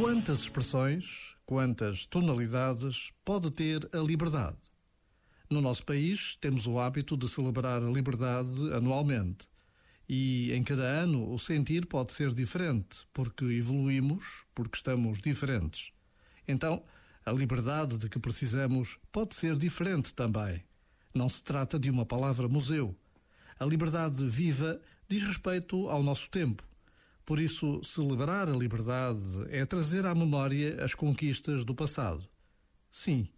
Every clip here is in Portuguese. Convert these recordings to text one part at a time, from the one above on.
Quantas expressões, quantas tonalidades pode ter a liberdade? No nosso país, temos o hábito de celebrar a liberdade anualmente. E em cada ano o sentir pode ser diferente, porque evoluímos, porque estamos diferentes. Então, a liberdade de que precisamos pode ser diferente também. Não se trata de uma palavra museu. A liberdade viva diz respeito ao nosso tempo por isso, celebrar a liberdade é trazer à memória as conquistas do passado. Sim,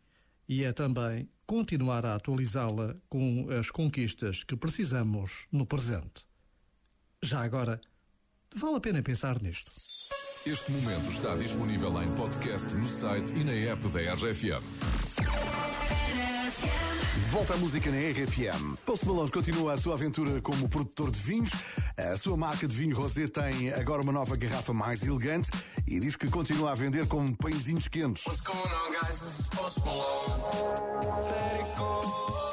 e é também continuar a atualizá-la com as conquistas que precisamos no presente. Já agora, vale a pena pensar nisto. Este momento está disponível em podcast no site e na app da RFM. Volta à música na RFM. Post Malone continua a sua aventura como produtor de vinhos. A sua marca de vinho rosé tem agora uma nova garrafa mais elegante e diz que continua a vender com pãezinhos quentes. What's going on, guys? This is Post Malone. Let it go.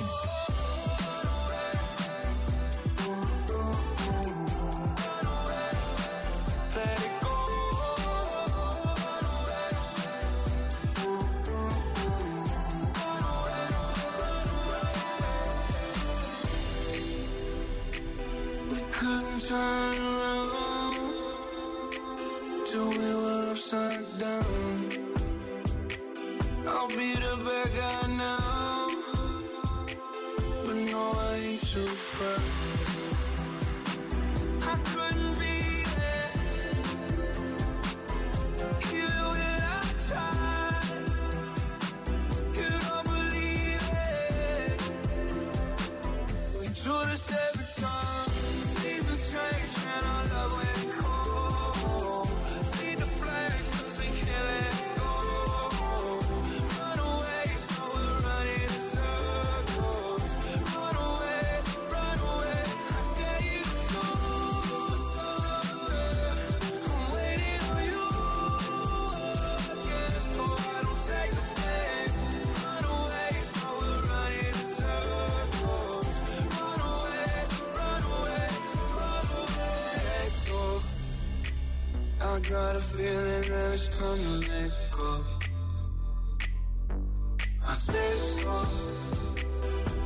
Turn around till we were upside down. I'll be the bad guy now, but no, I ain't too I got a feeling that it's time to let go. I said so.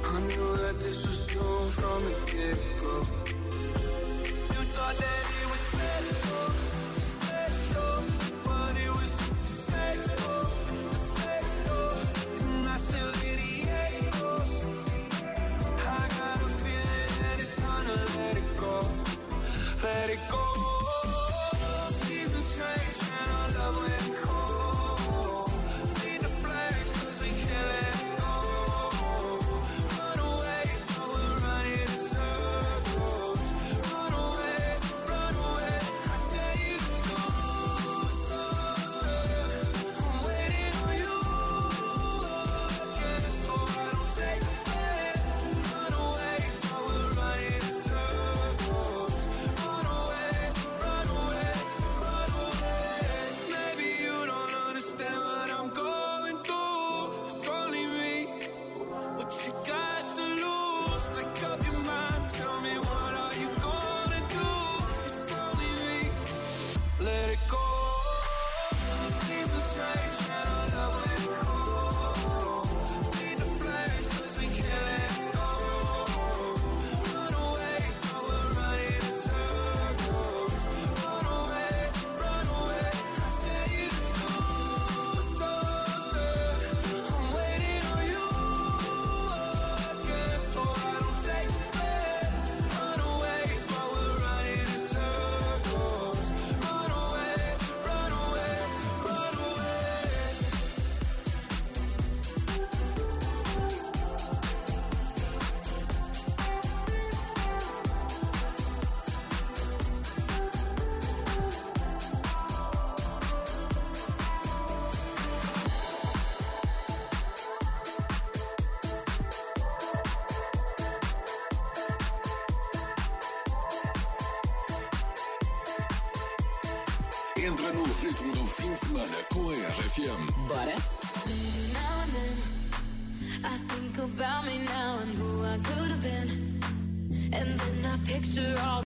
I knew that this was doomed from the get go. You thought that it was special, special, but it was just a sex and I still hear the echoes. I got a feeling that it's time to let it go, let it go. Entra no ritmo do fim de semana com a RFM. Bora? I think about me now and who I could have been. And then I picture all